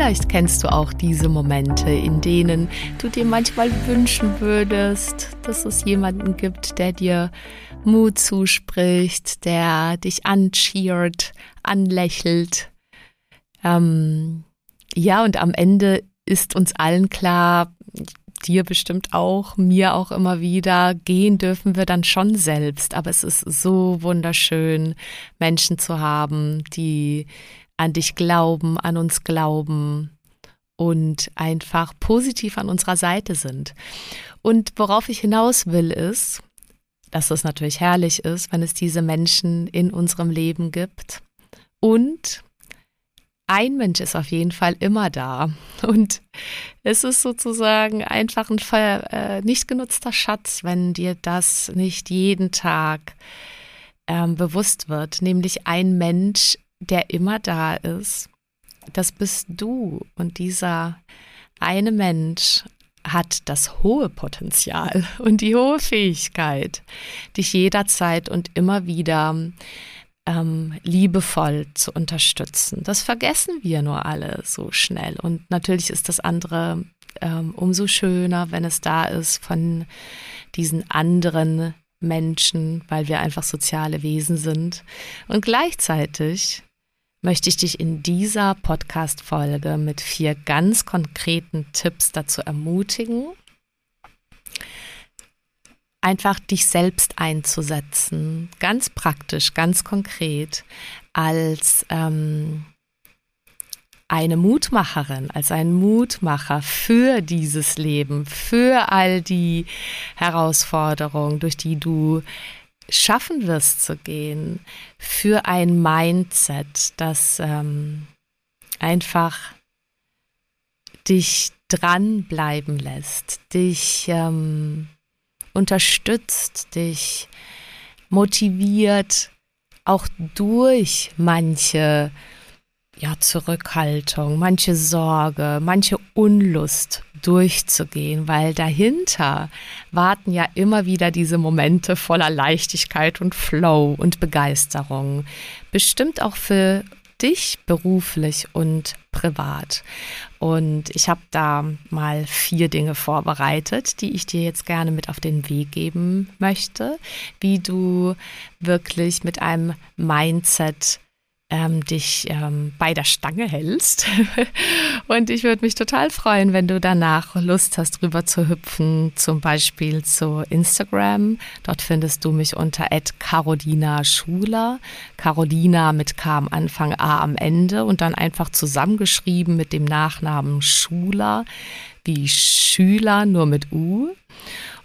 Vielleicht kennst du auch diese Momente, in denen du dir manchmal wünschen würdest, dass es jemanden gibt, der dir Mut zuspricht, der dich ancheert, anlächelt. Ähm, ja, und am Ende ist uns allen klar, dir bestimmt auch, mir auch immer wieder, gehen dürfen wir dann schon selbst. Aber es ist so wunderschön, Menschen zu haben, die an dich glauben, an uns glauben und einfach positiv an unserer Seite sind. Und worauf ich hinaus will, ist, dass es natürlich herrlich ist, wenn es diese Menschen in unserem Leben gibt. Und ein Mensch ist auf jeden Fall immer da. Und es ist sozusagen einfach ein äh, nicht genutzter Schatz, wenn dir das nicht jeden Tag ähm, bewusst wird. Nämlich ein Mensch der immer da ist, das bist du. Und dieser eine Mensch hat das hohe Potenzial und die hohe Fähigkeit, dich jederzeit und immer wieder ähm, liebevoll zu unterstützen. Das vergessen wir nur alle so schnell. Und natürlich ist das andere ähm, umso schöner, wenn es da ist von diesen anderen Menschen, weil wir einfach soziale Wesen sind. Und gleichzeitig möchte ich dich in dieser Podcast-Folge mit vier ganz konkreten Tipps dazu ermutigen, einfach dich selbst einzusetzen, ganz praktisch, ganz konkret, als ähm, eine Mutmacherin, als ein Mutmacher für dieses Leben, für all die Herausforderungen, durch die du schaffen wirst zu gehen, für ein Mindset, das ähm, einfach dich dranbleiben lässt, dich ähm, unterstützt, dich motiviert, auch durch manche ja, Zurückhaltung, manche Sorge, manche Unlust durchzugehen, weil dahinter warten ja immer wieder diese Momente voller Leichtigkeit und Flow und Begeisterung. Bestimmt auch für dich beruflich und privat. Und ich habe da mal vier Dinge vorbereitet, die ich dir jetzt gerne mit auf den Weg geben möchte, wie du wirklich mit einem Mindset ähm, dich ähm, bei der Stange hältst. und ich würde mich total freuen, wenn du danach Lust hast, rüber zu hüpfen, zum Beispiel zu Instagram. Dort findest du mich unter Carolina Schuler. Carolina mit K am Anfang, A am Ende und dann einfach zusammengeschrieben mit dem Nachnamen Schuler, wie Schüler, nur mit U.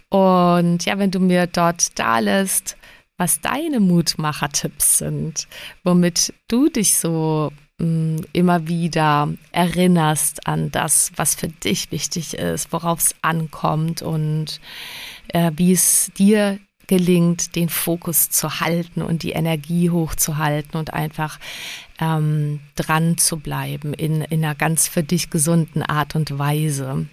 Und ja, wenn du mir dort da lässt, was deine Mutmacher-Tipps sind, womit du dich so mh, mm, immer wieder erinnerst an das, was für dich wichtig ist, worauf es ankommt und äh, wie es dir gelingt, den Fokus zu halten und die Energie hochzuhalten und einfach ähm, dran zu bleiben in, in einer ganz für dich gesunden Art und Weise.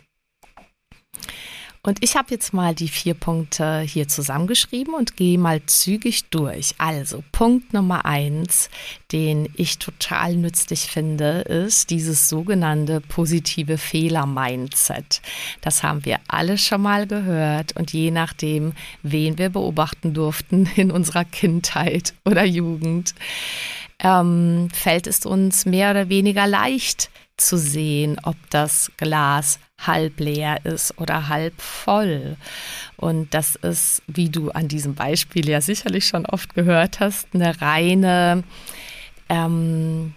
Und ich habe jetzt mal die vier Punkte hier zusammengeschrieben und gehe mal zügig durch. Also Punkt Nummer eins, den ich total nützlich finde, ist dieses sogenannte positive Fehler-Mindset. Das haben wir alle schon mal gehört und je nachdem, wen wir beobachten durften in unserer Kindheit oder Jugend, ähm, fällt es uns mehr oder weniger leicht zu sehen, ob das Glas halb leer ist oder halb voll. Und das ist, wie du an diesem Beispiel ja sicherlich schon oft gehört hast, eine reine, ähm,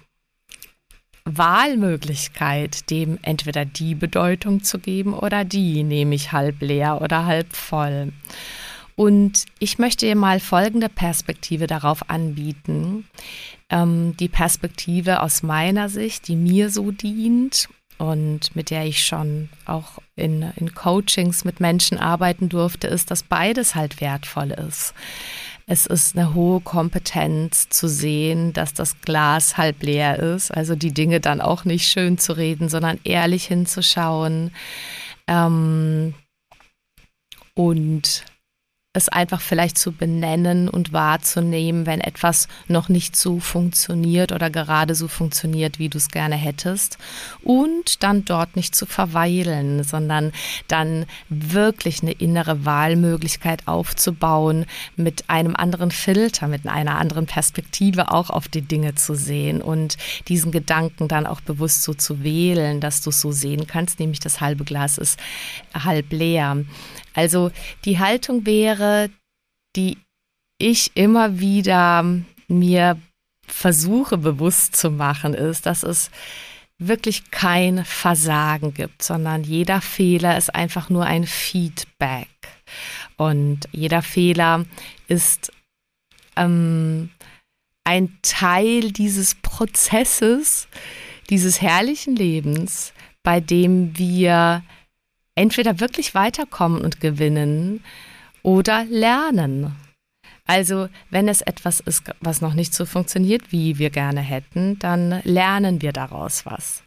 Wahlmöglichkeit, dem entweder die Bedeutung zu geben oder die, nämlich halb leer oder halb voll. Und ich möchte dir mal folgende Perspektive darauf anbieten. Ähm, die Perspektive aus meiner Sicht, die mir so dient und mit der ich schon auch in, in Coachings mit Menschen arbeiten durfte, ist, dass beides halt wertvoll ist. Es ist eine hohe Kompetenz zu sehen, dass das Glas halb leer ist, also die Dinge dann auch nicht schön zu reden, sondern ehrlich hinzuschauen ähm, und es einfach vielleicht zu benennen und wahrzunehmen, wenn etwas noch nicht so funktioniert oder gerade so funktioniert, wie du es gerne hättest. Und dann dort nicht zu verweilen, sondern dann wirklich eine innere Wahlmöglichkeit aufzubauen, mit einem anderen Filter, mit einer anderen Perspektive auch auf die Dinge zu sehen und diesen Gedanken dann auch bewusst so zu wählen, dass du es so sehen kannst, nämlich das halbe Glas ist halb leer. Also die Haltung wäre, die ich immer wieder mir versuche bewusst zu machen, ist, dass es wirklich kein Versagen gibt, sondern jeder Fehler ist einfach nur ein Feedback. Und jeder Fehler ist ähm, ein Teil dieses Prozesses, dieses herrlichen Lebens, bei dem wir entweder wirklich weiterkommen und gewinnen oder lernen. Also wenn es etwas ist, was noch nicht so funktioniert, wie wir gerne hätten, dann lernen wir daraus was.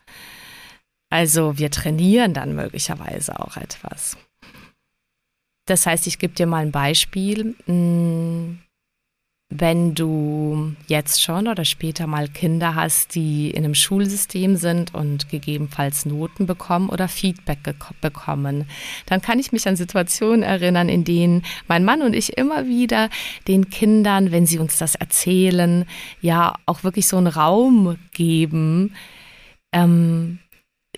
Also wir trainieren dann möglicherweise auch etwas. Das heißt, ich gebe dir mal ein Beispiel. Wenn du jetzt schon oder später mal Kinder hast, die in einem Schulsystem sind und gegebenenfalls Noten bekommen oder Feedback bekommen, dann kann ich mich an Situationen erinnern, in denen mein Mann und ich immer wieder den Kindern, wenn sie uns das erzählen, ja auch wirklich so einen Raum geben, ähm,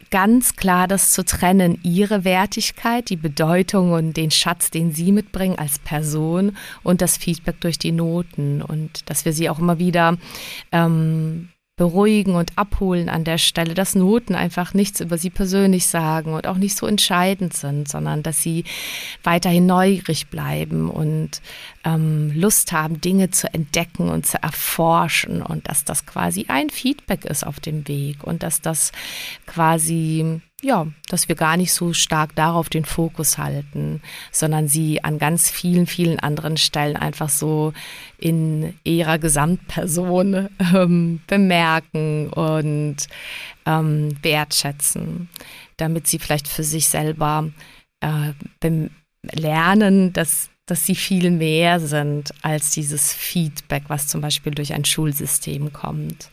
ganz klar das zu trennen, ihre Wertigkeit, die Bedeutung und den Schatz, den sie mitbringen als Person und das Feedback durch die Noten und dass wir sie auch immer wieder ähm, beruhigen und abholen an der Stelle, dass Noten einfach nichts über sie persönlich sagen und auch nicht so entscheidend sind, sondern dass sie weiterhin neugierig bleiben und ähm, Lust haben, Dinge zu entdecken und zu erforschen und dass das quasi ein Feedback ist auf dem Weg und dass das quasi ja, dass wir gar nicht so stark darauf den Fokus halten, sondern sie an ganz vielen, vielen anderen Stellen einfach so in ihrer Gesamtperson ähm, bemerken und ähm, wertschätzen, damit sie vielleicht für sich selber äh, lernen, dass dass sie viel mehr sind als dieses Feedback, was zum Beispiel durch ein Schulsystem kommt.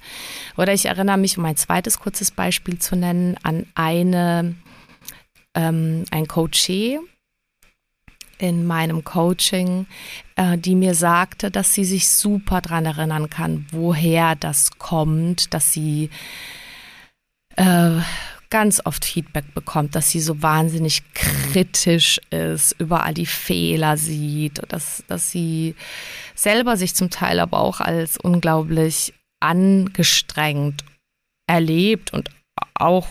Oder ich erinnere mich, um ein zweites kurzes Beispiel zu nennen, an eine, ähm, ein Coachee in meinem Coaching, äh, die mir sagte, dass sie sich super daran erinnern kann, woher das kommt, dass sie äh, ganz oft Feedback bekommt, dass sie so wahnsinnig kritisch ist, überall die Fehler sieht, dass, dass sie selber sich zum Teil aber auch als unglaublich angestrengt erlebt und auch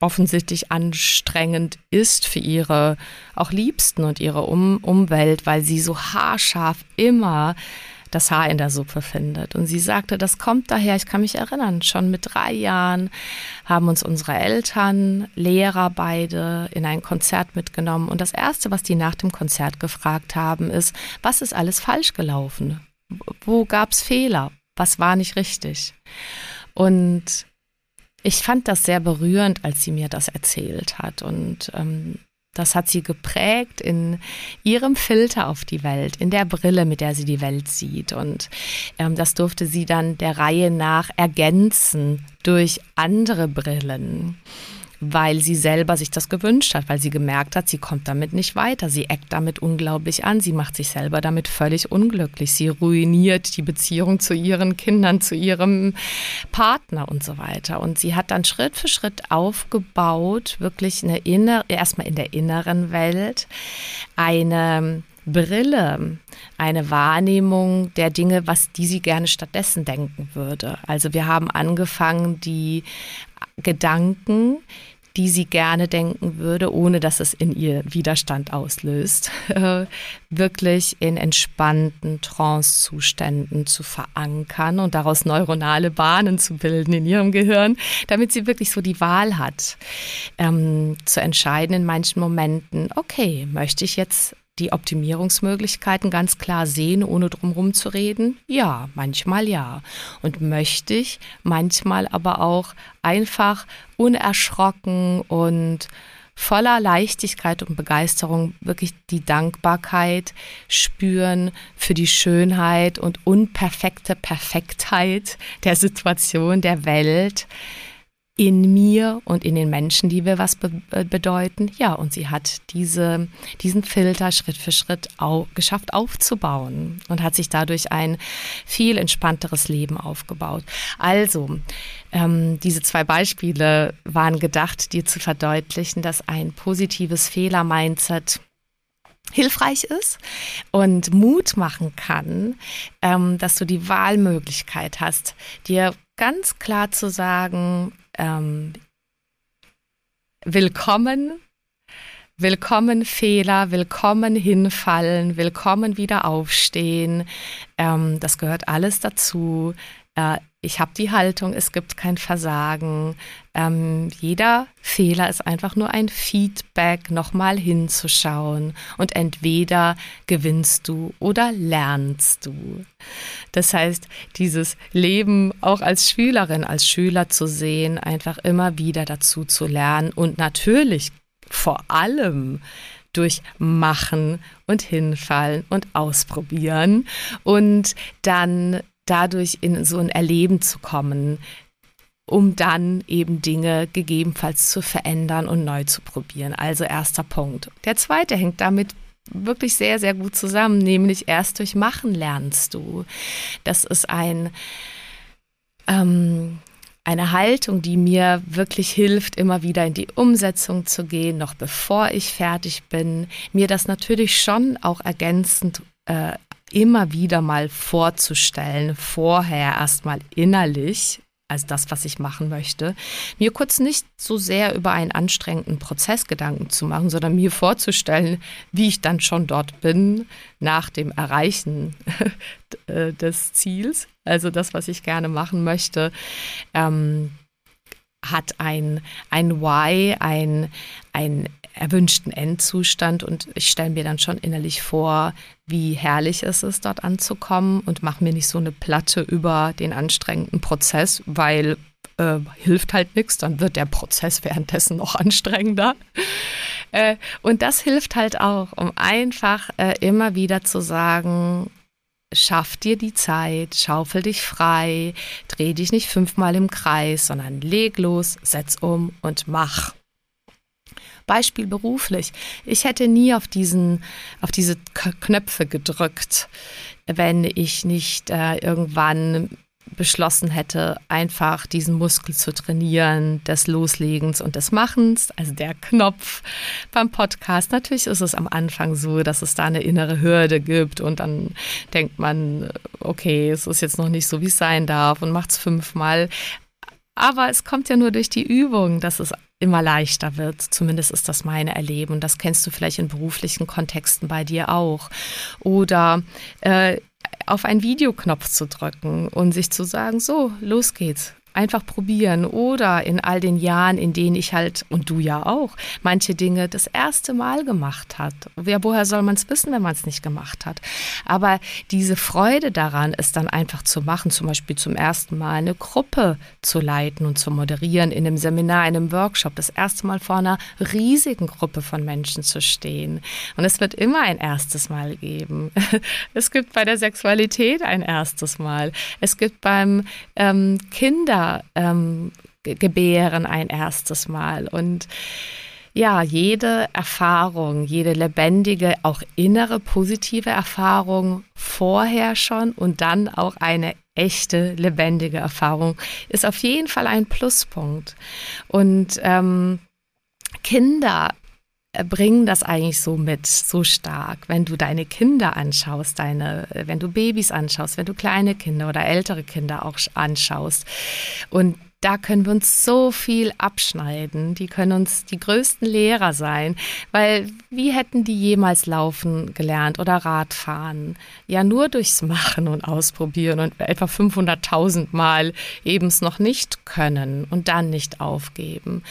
offensichtlich anstrengend ist für ihre auch Liebsten und ihre um Umwelt, weil sie so haarscharf immer das Haar in der Suppe findet. Und sie sagte, das kommt daher, ich kann mich erinnern, schon mit drei Jahren haben uns unsere Eltern, Lehrer beide in ein Konzert mitgenommen. Und das Erste, was die nach dem Konzert gefragt haben, ist, was ist alles falsch gelaufen? Wo gab es Fehler? Was war nicht richtig? Und ich fand das sehr berührend, als sie mir das erzählt hat. Und ähm, das hat sie geprägt in ihrem Filter auf die Welt, in der Brille, mit der sie die Welt sieht. Und ähm, das durfte sie dann der Reihe nach ergänzen durch andere Brillen weil sie selber sich das gewünscht hat, weil sie gemerkt hat, sie kommt damit nicht weiter. Sie eckt damit unglaublich an. Sie macht sich selber damit völlig unglücklich. Sie ruiniert die Beziehung zu ihren Kindern, zu ihrem Partner und so weiter. Und sie hat dann Schritt für Schritt aufgebaut, wirklich eine innere, erstmal in der inneren Welt, eine Brille, eine Wahrnehmung der Dinge, was die sie gerne stattdessen denken würde. Also wir haben angefangen, die Gedanken, die sie gerne denken würde, ohne dass es in ihr Widerstand auslöst, wirklich in entspannten Trance-Zuständen zu verankern und daraus neuronale Bahnen zu bilden in ihrem Gehirn, damit sie wirklich so die Wahl hat, ähm, zu entscheiden in manchen Momenten, okay, möchte ich jetzt die Optimierungsmöglichkeiten ganz klar sehen, ohne drumherum zu reden? Ja, manchmal ja. Und möchte ich manchmal aber auch einfach unerschrocken und voller Leichtigkeit und Begeisterung wirklich die Dankbarkeit spüren für die Schönheit und unperfekte Perfektheit der Situation, der Welt, in mir und in den Menschen, die wir was be äh, bedeuten. Ja, und sie hat diese, diesen Filter Schritt für Schritt au geschafft aufzubauen und hat sich dadurch ein viel entspannteres Leben aufgebaut. Also, ähm, diese zwei Beispiele waren gedacht, dir zu verdeutlichen, dass ein positives Fehler-Mindset hilfreich ist und Mut machen kann, ähm, dass du die Wahlmöglichkeit hast, dir ganz klar zu sagen, ähm, willkommen, willkommen Fehler, willkommen hinfallen, willkommen wieder aufstehen. Ähm, das gehört alles dazu. Äh, ich habe die Haltung, es gibt kein Versagen. Ähm, jeder Fehler ist einfach nur ein Feedback, nochmal hinzuschauen. Und entweder gewinnst du oder lernst du. Das heißt, dieses Leben auch als Schülerin, als Schüler zu sehen, einfach immer wieder dazu zu lernen und natürlich vor allem durch Machen und Hinfallen und Ausprobieren und dann dadurch in so ein Erleben zu kommen, um dann eben Dinge gegebenenfalls zu verändern und neu zu probieren. Also erster Punkt. Der zweite hängt damit wirklich sehr, sehr gut zusammen, nämlich erst durch Machen lernst du. Das ist ein, ähm, eine Haltung, die mir wirklich hilft, immer wieder in die Umsetzung zu gehen, noch bevor ich fertig bin. Mir das natürlich schon auch ergänzend äh, immer wieder mal vorzustellen, vorher erstmal innerlich, also das, was ich machen möchte, mir kurz nicht so sehr über einen anstrengenden Prozess Gedanken zu machen, sondern mir vorzustellen, wie ich dann schon dort bin nach dem Erreichen äh, des Ziels, also das, was ich gerne machen möchte. Ähm, hat ein, ein Why, ein, ein erwünschten Endzustand und ich stelle mir dann schon innerlich vor, wie herrlich es ist, dort anzukommen und mache mir nicht so eine Platte über den anstrengenden Prozess, weil äh, hilft halt nichts, dann wird der Prozess währenddessen noch anstrengender. Äh, und das hilft halt auch, um einfach äh, immer wieder zu sagen, schaff dir die Zeit, schaufel dich frei, dreh dich nicht fünfmal im Kreis, sondern leg los, setz um und mach. Beispiel beruflich. Ich hätte nie auf diesen, auf diese Knöpfe gedrückt, wenn ich nicht äh, irgendwann beschlossen hätte, einfach diesen Muskel zu trainieren, des Loslegens und des Machens, also der Knopf beim Podcast. Natürlich ist es am Anfang so, dass es da eine innere Hürde gibt und dann denkt man, okay, es ist jetzt noch nicht so, wie es sein darf und macht es fünfmal. Aber es kommt ja nur durch die Übung, dass es immer leichter wird. Zumindest ist das meine Erleben. Und das kennst du vielleicht in beruflichen Kontexten bei dir auch. Oder äh, auf einen Videoknopf zu drücken und sich zu sagen, so, los geht's einfach probieren oder in all den Jahren, in denen ich halt, und du ja auch, manche Dinge das erste Mal gemacht hat. Ja, woher soll man es wissen, wenn man es nicht gemacht hat? Aber diese Freude daran, es dann einfach zu machen, zum Beispiel zum ersten Mal eine Gruppe zu leiten und zu moderieren in einem Seminar, in einem Workshop, das erste Mal vor einer riesigen Gruppe von Menschen zu stehen. Und es wird immer ein erstes Mal geben. Es gibt bei der Sexualität ein erstes Mal. Es gibt beim ähm, Kinder ähm, gebären ein erstes Mal. Und ja, jede Erfahrung, jede lebendige, auch innere positive Erfahrung vorher schon und dann auch eine echte, lebendige Erfahrung ist auf jeden Fall ein Pluspunkt. Und ähm, Kinder bringen das eigentlich so mit, so stark. Wenn du deine Kinder anschaust, deine, wenn du Babys anschaust, wenn du kleine Kinder oder ältere Kinder auch anschaust und da können wir uns so viel abschneiden. Die können uns die größten Lehrer sein, weil wie hätten die jemals laufen gelernt oder Radfahren? Ja, nur durchs Machen und Ausprobieren und etwa 500.000 Mal eben es noch nicht können und dann nicht aufgeben.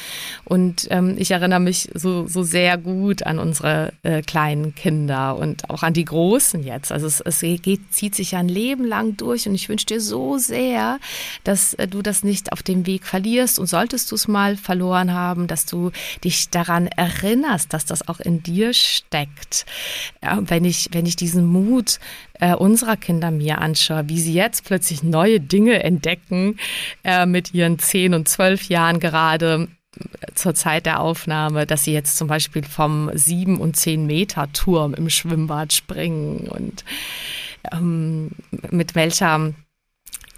Und ähm, ich erinnere mich so, so sehr gut an unsere äh, kleinen Kinder und auch an die Großen jetzt. Also es, es geht, zieht sich ja ein Leben lang durch und ich wünsche dir so sehr, dass äh, du das nicht auf dem dem Weg verlierst und solltest du es mal verloren haben, dass du dich daran erinnerst, dass das auch in dir steckt. wenn ich, wenn ich diesen Mut äh, unserer Kinder mir anschaue, wie sie jetzt plötzlich neue Dinge entdecken äh, mit ihren zehn und zwölf Jahren gerade äh, zur Zeit der Aufnahme, dass sie jetzt zum Beispiel vom sieben und zehn Meter Turm im Schwimmbad springen und ähm, mit welcher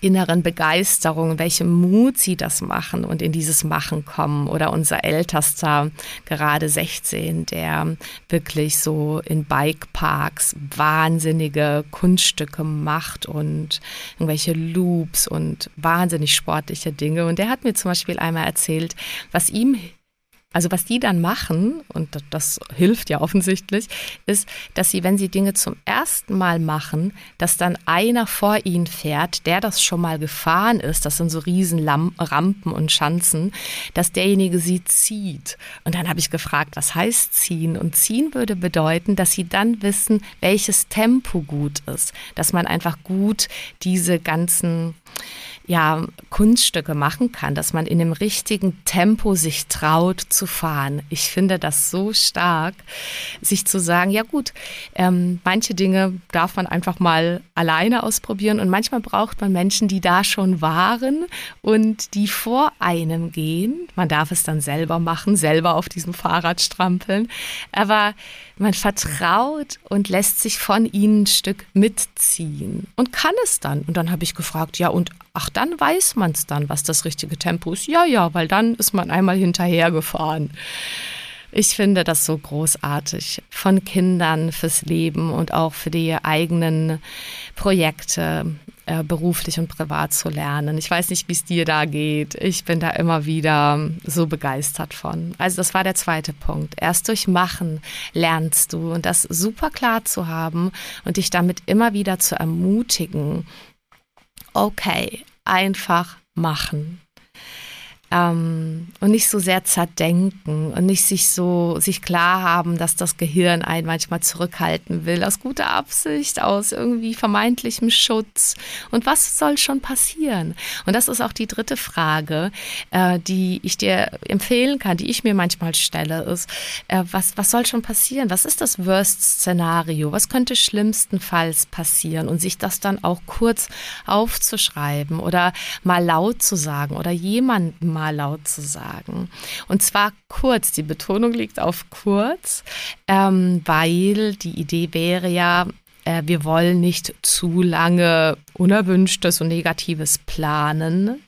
inneren Begeisterung, welchem Mut sie das machen und in dieses Machen kommen. Oder unser Ältester, gerade 16, der wirklich so in Bikeparks wahnsinnige Kunststücke macht und irgendwelche Loops und wahnsinnig sportliche Dinge. Und der hat mir zum Beispiel einmal erzählt, was ihm also was die dann machen, und das hilft ja offensichtlich, ist, dass sie, wenn sie Dinge zum ersten Mal machen, dass dann einer vor ihnen fährt, der das schon mal gefahren ist, das sind so riesen Rampen und Schanzen, dass derjenige sie zieht. Und dann habe ich gefragt, was heißt ziehen? Und ziehen würde bedeuten, dass sie dann wissen, welches Tempo gut ist, dass man einfach gut diese ganzen ja, Kunststücke machen kann, dass man in dem richtigen Tempo sich traut zu fahren. Ich finde das so stark, sich zu sagen, ja gut, ähm, manche Dinge darf man einfach mal alleine ausprobieren und manchmal braucht man Menschen, die da schon waren und die vor einem gehen. Man darf es dann selber machen, selber auf diesem Fahrrad strampeln, aber man vertraut und lässt sich von ihnen ein Stück mitziehen und kann es dann. Und dann habe ich gefragt, ja, und ach, dann weiß man es dann, was das richtige Tempo ist. Ja, ja, weil dann ist man einmal hinterhergefahren. Ich finde das so großartig von Kindern fürs Leben und auch für die eigenen Projekte äh, beruflich und privat zu lernen. Ich weiß nicht, wie es dir da geht. Ich bin da immer wieder so begeistert von. Also das war der zweite Punkt. Erst durch Machen lernst du und das super klar zu haben und dich damit immer wieder zu ermutigen. Okay, einfach machen ähm, und nicht so sehr zerdenken und nicht sich so sich klar haben, dass das Gehirn einen manchmal zurückhalten will aus guter Absicht, aus irgendwie vermeintlichem Schutz. Und was soll schon passieren? Und das ist auch die dritte Frage, äh, die ich dir empfehlen kann, die ich mir manchmal stelle, ist, äh, was, was soll schon passieren? Was ist das Worst-Szenario? Was könnte schlimmstenfalls passieren? Und sich das dann auch kurz aufzuschreiben oder mal laut zu sagen oder jemandem mal mal laut zu sagen. Und zwar kurz, die Betonung liegt auf kurz, ähm, weil die Idee wäre ja, äh, wir wollen nicht zu lange Unerwünschtes und Negatives planen.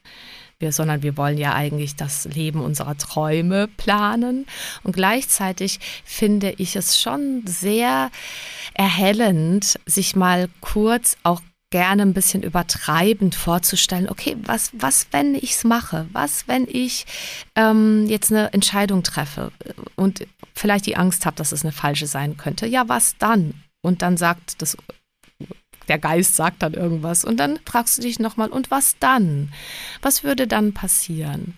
Wir, sondern wir wollen ja eigentlich das Leben unserer Träume planen. Und gleichzeitig finde ich es schon sehr erhellend, sich mal kurz auch gerne ein bisschen übertreibend vorzustellen, okay, was, was wenn ich es mache? Was, wenn ich ähm, jetzt eine Entscheidung treffe und vielleicht die Angst habe, dass es eine falsche sein könnte? Ja, was dann? Und dann sagt das der Geist sagt dann irgendwas und dann fragst du dich nochmal, und was dann? Was würde dann passieren?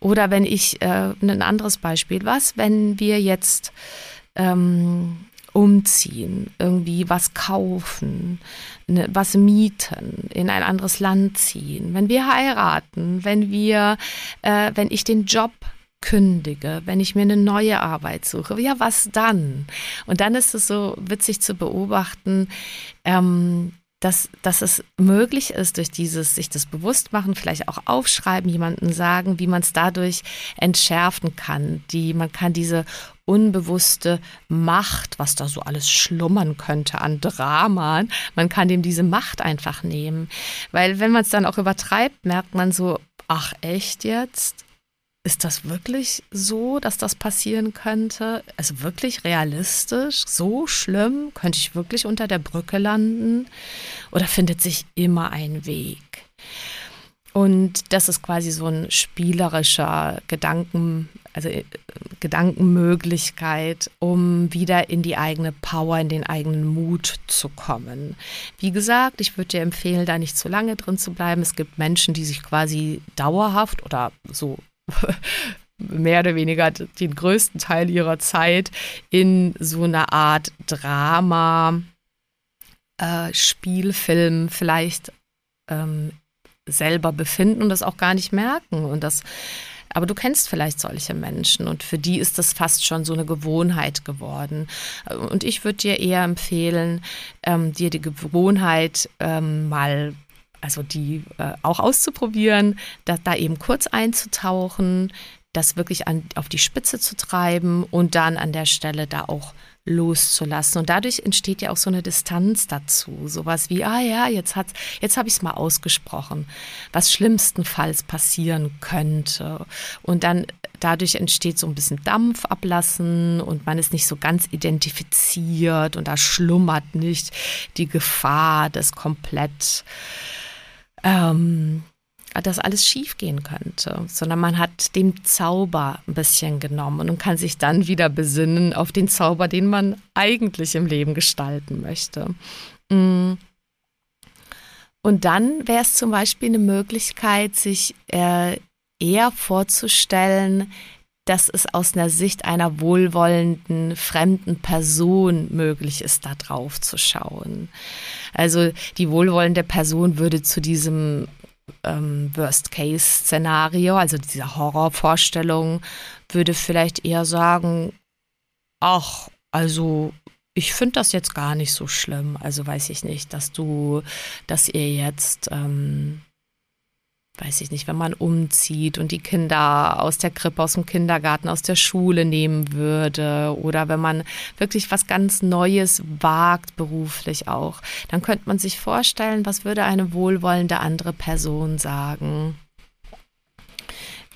Oder wenn ich, äh, ein anderes Beispiel, was, wenn wir jetzt ähm, umziehen, irgendwie was kaufen, ne, was mieten, in ein anderes Land ziehen, wenn wir heiraten, wenn wir, äh, wenn ich den Job kündige, wenn ich mir eine neue Arbeit suche, ja, was dann? Und dann ist es so witzig zu beobachten, ähm, dass, dass es möglich ist, durch dieses sich das bewusst machen, vielleicht auch aufschreiben, jemanden sagen, wie man es dadurch entschärfen kann. Die, man kann diese unbewusste Macht, was da so alles schlummern könnte an Drama, man kann dem diese Macht einfach nehmen. Weil wenn man es dann auch übertreibt, merkt man so, ach echt jetzt? ist das wirklich so, dass das passieren könnte? Also wirklich realistisch? So schlimm? Könnte ich wirklich unter der Brücke landen? Oder findet sich immer ein Weg? Und das ist quasi so ein spielerischer Gedanken, also äh, Gedankenmöglichkeit, um wieder in die eigene Power, in den eigenen Mut zu kommen. Wie gesagt, ich würde dir empfehlen, da nicht zu lange drin zu bleiben. Es gibt Menschen, die sich quasi dauerhaft oder so mehr oder weniger den größten Teil ihrer Zeit in so einer Art Drama, äh, Spielfilm vielleicht ähm, selber befinden und das auch gar nicht merken. Und das, aber du kennst vielleicht solche Menschen und für die ist das fast schon so eine Gewohnheit geworden. Und ich würde dir eher empfehlen, ähm, dir die Gewohnheit ähm, mal also die äh, auch auszuprobieren, da, da eben kurz einzutauchen, das wirklich an, auf die Spitze zu treiben und dann an der Stelle da auch loszulassen. Und dadurch entsteht ja auch so eine Distanz dazu. Sowas wie, ah ja, jetzt, jetzt habe ich es mal ausgesprochen, was schlimmstenfalls passieren könnte. Und dann dadurch entsteht so ein bisschen Dampf ablassen und man ist nicht so ganz identifiziert und da schlummert nicht die Gefahr des komplett ähm, dass alles schief gehen könnte, sondern man hat dem Zauber ein bisschen genommen und kann sich dann wieder besinnen auf den Zauber, den man eigentlich im Leben gestalten möchte. Mm. Und dann wäre es zum Beispiel eine Möglichkeit, sich äh, eher vorzustellen, dass es aus einer Sicht einer wohlwollenden fremden Person möglich ist, da drauf zu schauen. Also die wohlwollende Person würde zu diesem ähm, Worst-Case-Szenario, also dieser Horrorvorstellung, würde vielleicht eher sagen, ach, also ich finde das jetzt gar nicht so schlimm. Also weiß ich nicht, dass du, dass ihr jetzt ähm, weiß ich nicht, wenn man umzieht und die Kinder aus der Krippe, aus dem Kindergarten, aus der Schule nehmen würde oder wenn man wirklich was ganz Neues wagt, beruflich auch, dann könnte man sich vorstellen, was würde eine wohlwollende andere Person sagen.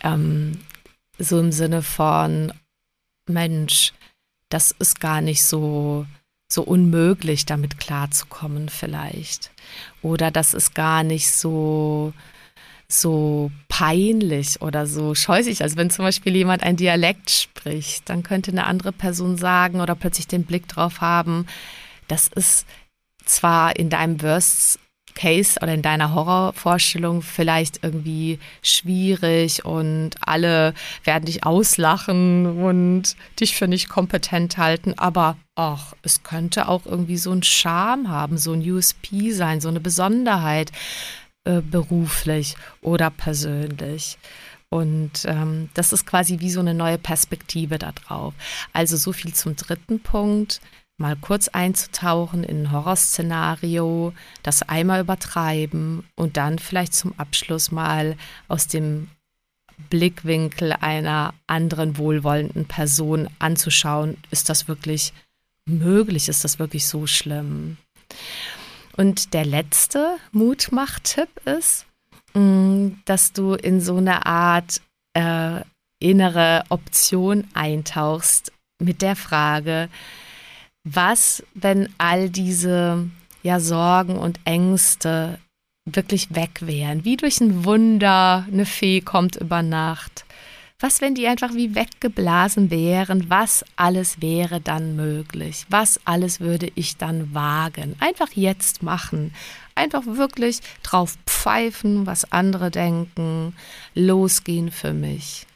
Ähm, so im Sinne von, Mensch, das ist gar nicht so, so unmöglich, damit klarzukommen vielleicht. Oder das ist gar nicht so, so peinlich oder so scheußlich. Also wenn zum Beispiel jemand ein Dialekt spricht, dann könnte eine andere Person sagen oder plötzlich den Blick drauf haben, das ist zwar in deinem Worst Case oder in deiner Horrorvorstellung vielleicht irgendwie schwierig und alle werden dich auslachen und dich für nicht kompetent halten, aber ach, es könnte auch irgendwie so ein Charme haben, so ein USP sein, so eine Besonderheit. Äh, beruflich oder persönlich. Und ähm, das ist quasi wie so eine neue Perspektive da drauf. Also so viel zum dritten Punkt. Mal kurz einzutauchen in ein Horrorszenario, das einmal übertreiben und dann vielleicht zum Abschluss mal aus dem Blickwinkel einer anderen wohlwollenden Person anzuschauen, ist das wirklich möglich, ist das wirklich so schlimm? Und der letzte Mutmach-Tipp ist, mm, dass du in so eine Art äh, innere Option eintauchst mit der Frage, was, wenn all diese ja, Sorgen und Ängste wirklich weg wären, wie durch ein Wunder, eine Fee kommt über Nacht. Was, wenn die einfach wie weggeblasen wären? Was alles wäre dann möglich? Was alles würde ich dann wagen? Einfach jetzt machen. Einfach wirklich drauf pfeifen, was andere denken, losgehen für mich.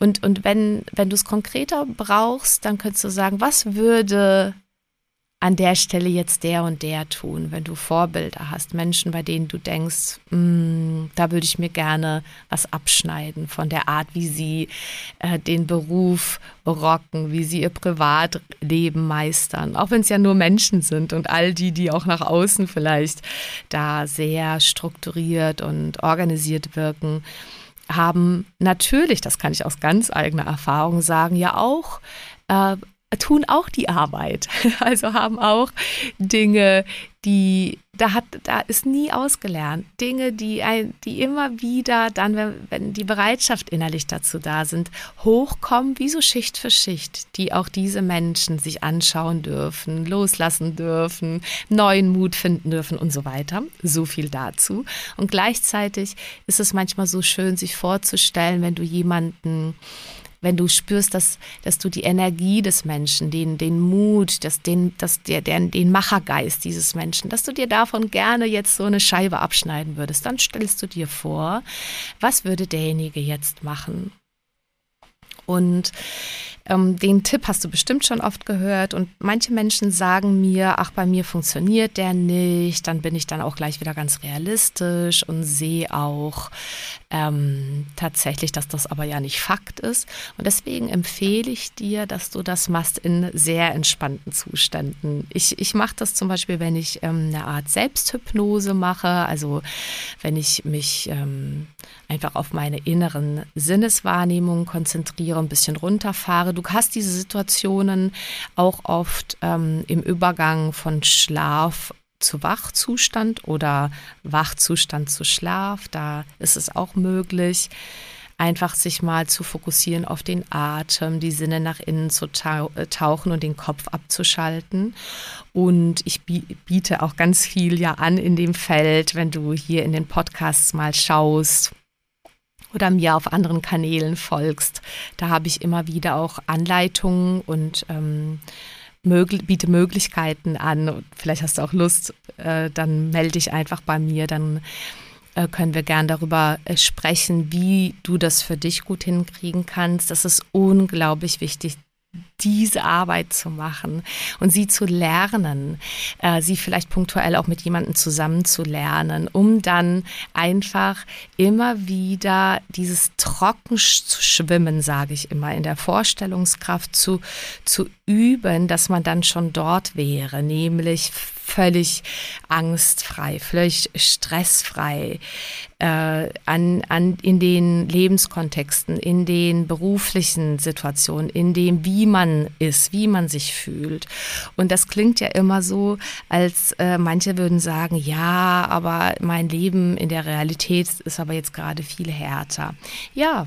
Und, und wenn, wenn du es konkreter brauchst, dann könntest du sagen, was würde an der Stelle jetzt der und der tun, wenn du Vorbilder hast, Menschen, bei denen du denkst, mm, da würde ich mir gerne was abschneiden von der Art, wie sie äh, den Beruf rocken, wie sie ihr Privatleben meistern, auch wenn es ja nur Menschen sind und all die, die auch nach außen vielleicht da sehr strukturiert und organisiert wirken, haben natürlich, das kann ich aus ganz eigener Erfahrung sagen, ja auch äh, tun auch die Arbeit. Also haben auch Dinge, die da hat, da ist nie ausgelernt. Dinge, die ein, die immer wieder dann, wenn, wenn die Bereitschaft innerlich dazu da sind, hochkommen, wie so Schicht für Schicht, die auch diese Menschen sich anschauen dürfen, loslassen dürfen, neuen Mut finden dürfen und so weiter. So viel dazu. Und gleichzeitig ist es manchmal so schön, sich vorzustellen, wenn du jemanden wenn du spürst, dass, dass du die Energie des Menschen, den, den Mut, dass den, dass der, der, den Machergeist dieses Menschen, dass du dir davon gerne jetzt so eine Scheibe abschneiden würdest, dann stellst du dir vor, was würde derjenige jetzt machen? Und ähm, den Tipp hast du bestimmt schon oft gehört und manche Menschen sagen mir, ach, bei mir funktioniert der nicht, dann bin ich dann auch gleich wieder ganz realistisch und sehe auch ähm, tatsächlich, dass das aber ja nicht Fakt ist. Und deswegen empfehle ich dir, dass du das machst in sehr entspannten Zuständen. Ich, ich mache das zum Beispiel, wenn ich ähm, eine Art Selbsthypnose mache, also wenn ich mich ähm, einfach auf meine inneren Sinneswahrnehmungen konzentriere, ein bisschen runterfahre. Hast diese Situationen auch oft ähm, im Übergang von Schlaf zu Wachzustand oder Wachzustand zu Schlaf. Da ist es auch möglich, einfach sich mal zu fokussieren auf den Atem, die Sinne nach innen zu äh, tauchen und den Kopf abzuschalten. Und ich biete auch ganz viel ja an in dem Feld, wenn du hier in den Podcasts mal schaust oder mir auf anderen Kanälen folgst. Da habe ich immer wieder auch Anleitungen und ähm, mög biete Möglichkeiten an. Vielleicht hast du auch Lust, äh, dann melde dich einfach bei mir, dann äh, können wir gern darüber äh, sprechen, wie du das für dich gut hinkriegen kannst. Das ist unglaublich wichtig, diese Arbeit zu machen und sie zu lernen, äh, sie vielleicht punktuell auch mit jemandem zusammen zu lernen, um dann einfach immer wieder dieses trocken zu schwimmen, sage ich immer, in der Vorstellungskraft zu, zu üben, dass man dann schon dort wäre, nämlich völlig angstfrei, völlig stressfrei äh, an, an, in den Lebenskontexten, in den beruflichen Situationen, in dem, wie man ist, wie man sich fühlt. Und das klingt ja immer so, als äh, manche würden sagen, ja, aber mein Leben in der Realität ist aber jetzt gerade viel härter. Ja,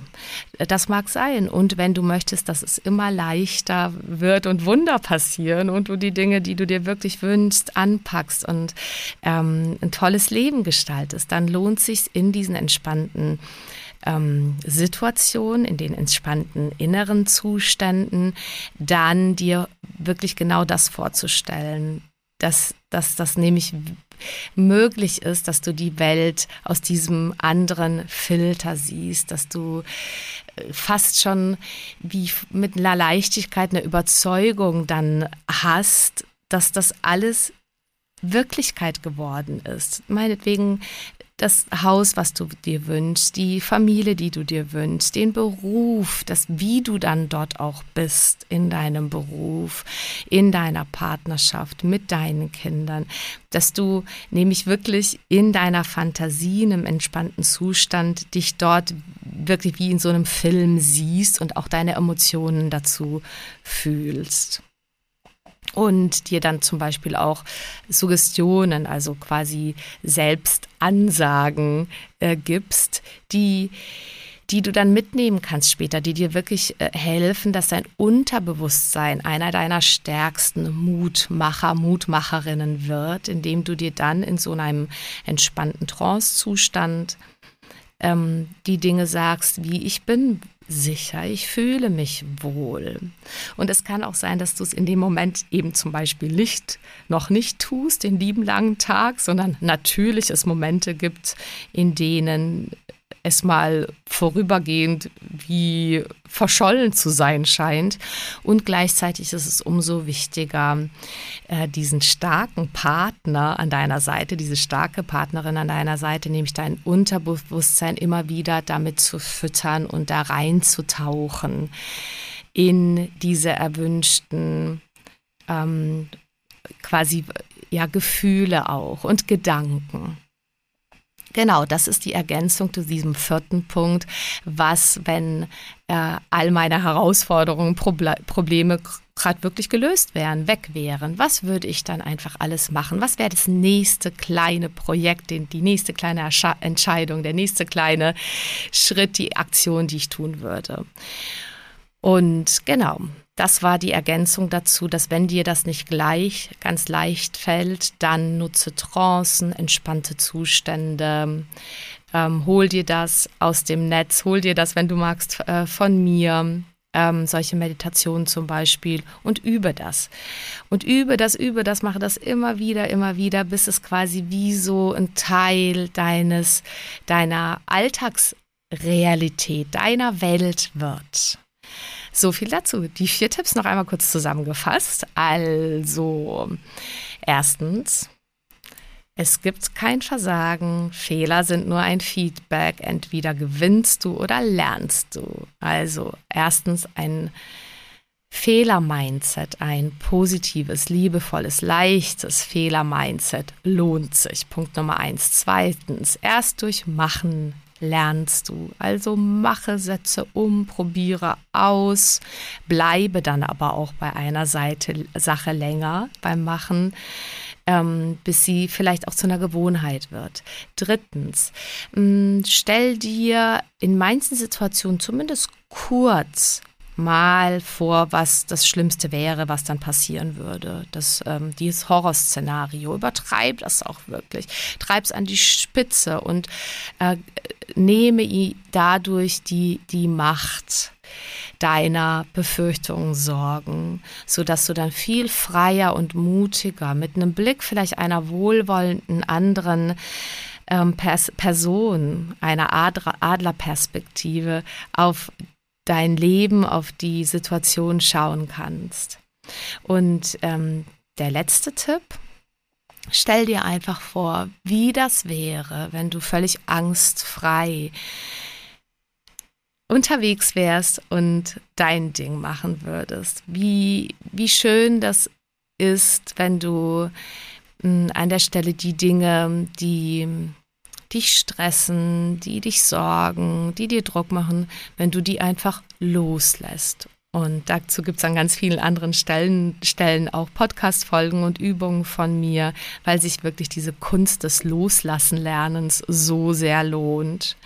das mag sein. Und wenn du möchtest, dass es immer leichter wird und Wunder passieren und du die Dinge, die du dir wirklich wünschst, anpackst und ähm, ein tolles Leben gestaltest, dann lohnt sich in diesen entspannten ähm, Situationen, in den entspannten inneren Zuständen, dann dir wirklich genau das vorzustellen, dass, dass das nämlich möglich ist, dass du die Welt aus diesem anderen Filter siehst, dass du äh, fast schon wie mit einer Leichtigkeit eine Überzeugung dann hast, dass das alles Wirklichkeit geworden ist. Meinetwegen das Haus, was du dir wünschst, die Familie, die du dir wünschst, den Beruf, das wie du dann dort auch bist in deinem Beruf, in deiner Partnerschaft mit deinen Kindern, dass du nämlich wirklich in deiner Fantasie, in einem entspannten Zustand dich dort wirklich wie in so einem Film siehst und auch deine Emotionen dazu fühlst und dir dann zum Beispiel auch Suggestionen, also quasi Selbstansagen äh, gibst, die die du dann mitnehmen kannst später, die dir wirklich äh, helfen, dass dein Unterbewusstsein einer deiner stärksten Mutmacher, Mutmacherinnen wird, indem du dir dann in so einem entspannten Trancezustand ähm, die Dinge sagst, wie ich bin, sicher, ich fühle mich wohl. Und es kann auch sein, dass du es in dem Moment eben zum Beispiel nicht, noch nicht tust, den lieben langen Tag, sondern natürlich es Momente gibt, in denen es mal vorübergehend wie verschollen zu sein scheint. Und gleichzeitig ist es umso wichtiger, äh, diesen starken Partner an deiner Seite, diese starke Partnerin an deiner Seite, nämlich dein Unterbewusstsein immer wieder damit zu füttern und da reinzutauchen in diese erwünschten ähm, quasi ja Gefühle auch und Gedanken Genau, das ist die Ergänzung zu diesem vierten Punkt. Was, wenn äh, all meine Herausforderungen, Proble Probleme gerade wirklich gelöst wären, weg wären? Was würde ich dann einfach alles machen? Was wäre das nächste kleine Projekt, die nächste kleine Ersche Entscheidung, der nächste kleine Schritt, die Aktion, die ich tun würde? Und genau, das war die Ergänzung dazu, dass wenn dir das nicht gleich ganz leicht fällt, dann nutze Trancen, entspannte Zustände. Ähm, hol dir das aus dem Netz, hol dir das, wenn du magst, äh, von mir. Ähm, solche Meditationen zum Beispiel und übe das. Und übe das, übe das, mache das immer wieder, immer wieder, bis es quasi wie so ein Teil deines, deiner Alltagsrealität, deiner Welt wird. So viel dazu. Die vier Tipps noch einmal kurz zusammengefasst. Also, erstens, es gibt kein Versagen. Fehler sind nur ein Feedback. Entweder gewinnst du oder lernst du. Also, erstens ein Fehler-Mindset, ein positives, liebevolles, leichtes Fehler-Mindset lohnt sich. Punkt Nummer eins. Zweitens, erst durch Machen lernst du. Also mache Sätze um, probiere aus, bleibe dann aber auch bei einer Seite, Sache länger beim Machen. Ähm, bis sie vielleicht auch zu einer Gewohnheit wird. Drittens, mh, mm, stell dir in manchen Situationen zumindest kurz mal vor, was das Schlimmste wäre, was dann passieren würde. Das, ähm, dieses Horrorszenario. Übertreib das auch wirklich. Treib es an die Spitze und äh, nehme dadurch die, die Macht deiner Befürchtungen, Sorgen, sodass du dann viel freier und mutiger mit einem Blick vielleicht einer wohlwollenden anderen ähm, Pers Person, einer Adler Adlerperspektive auf dein Leben, auf die Situation schauen kannst. Und ähm, der letzte Tipp, stell dir einfach vor, wie das wäre, wenn du völlig angstfrei unterwegs wärst und dein Ding machen würdest. Wie, wie schön das ist, wenn du mh, hm, an der Stelle die Dinge, die dich stressen, die dich sorgen, die dir Druck machen, wenn du die einfach loslässt. Und dazu gibt es an ganz vielen anderen Stellen, Stellen auch Podcast-Folgen und Übungen von mir, weil sich wirklich diese Kunst des Loslassen-Lernens so sehr lohnt.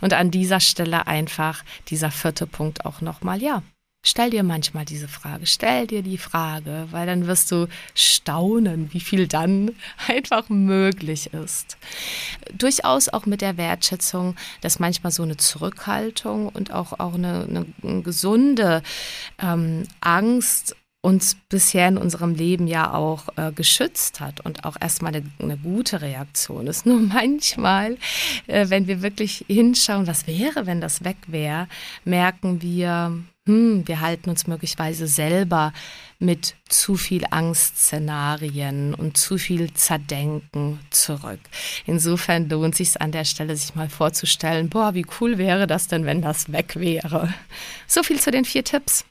Und an dieser Stelle einfach dieser vierte Punkt auch nochmal, ja, Stell dir manchmal diese Frage, stell dir die Frage, weil dann wirst du staunen, wie viel dann einfach möglich ist. Durchaus auch mit der Wertschätzung, dass manchmal so eine Zurückhaltung und auch, auch eine, eine, eine gesunde ähm, Angst uns bisher in unserem Leben ja auch äh, geschützt hat und auch erstmal eine, eine, gute Reaktion ist. Nur manchmal, äh, wenn wir wirklich hinschauen, was wäre, wenn das weg wäre, merken wir, hm, wir halten uns möglicherweise selber mit zu viel Angstszenarien und zu viel Zerdenken zurück. Insofern lohnt sich an der Stelle, sich mal vorzustellen, boah, wie cool wäre das denn, wenn das weg wäre. So viel zu den vier Tipps.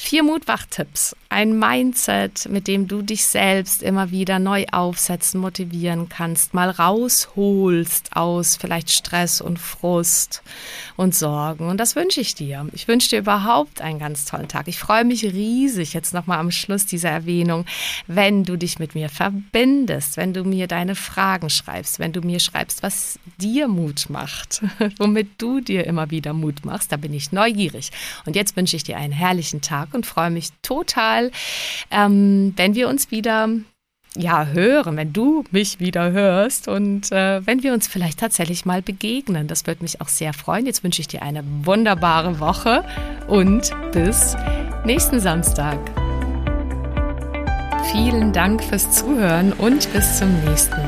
Vier Mutwachtipps. Ein Mindset, mit dem du dich selbst immer wieder neu aufsetzen, motivieren kannst, mal rausholst aus vielleicht Stress und Frust und Sorgen. Und das wünsche ich dir. Ich wünsche dir überhaupt einen ganz tollen Tag. Ich freue mich riesig jetzt nochmal am Schluss dieser Erwähnung, wenn du dich mit mir verbindest, wenn du mir deine Fragen schreibst, wenn du mir schreibst, was dir Mut macht, womit du dir immer wieder Mut machst. Da bin ich neugierig. Und jetzt wünsche ich dir einen herrlichen Tag Tag und freue mich total, ähm, wenn wir uns wieder ja, hören, wenn du mich wieder hörst und äh, wenn wir uns vielleicht tatsächlich mal begegnen. Das würde mich auch sehr freuen. Jetzt wünsche ich dir eine wunderbare Woche und bis nächsten Samstag. Vielen Dank fürs Zuhören und bis zum nächsten Mal.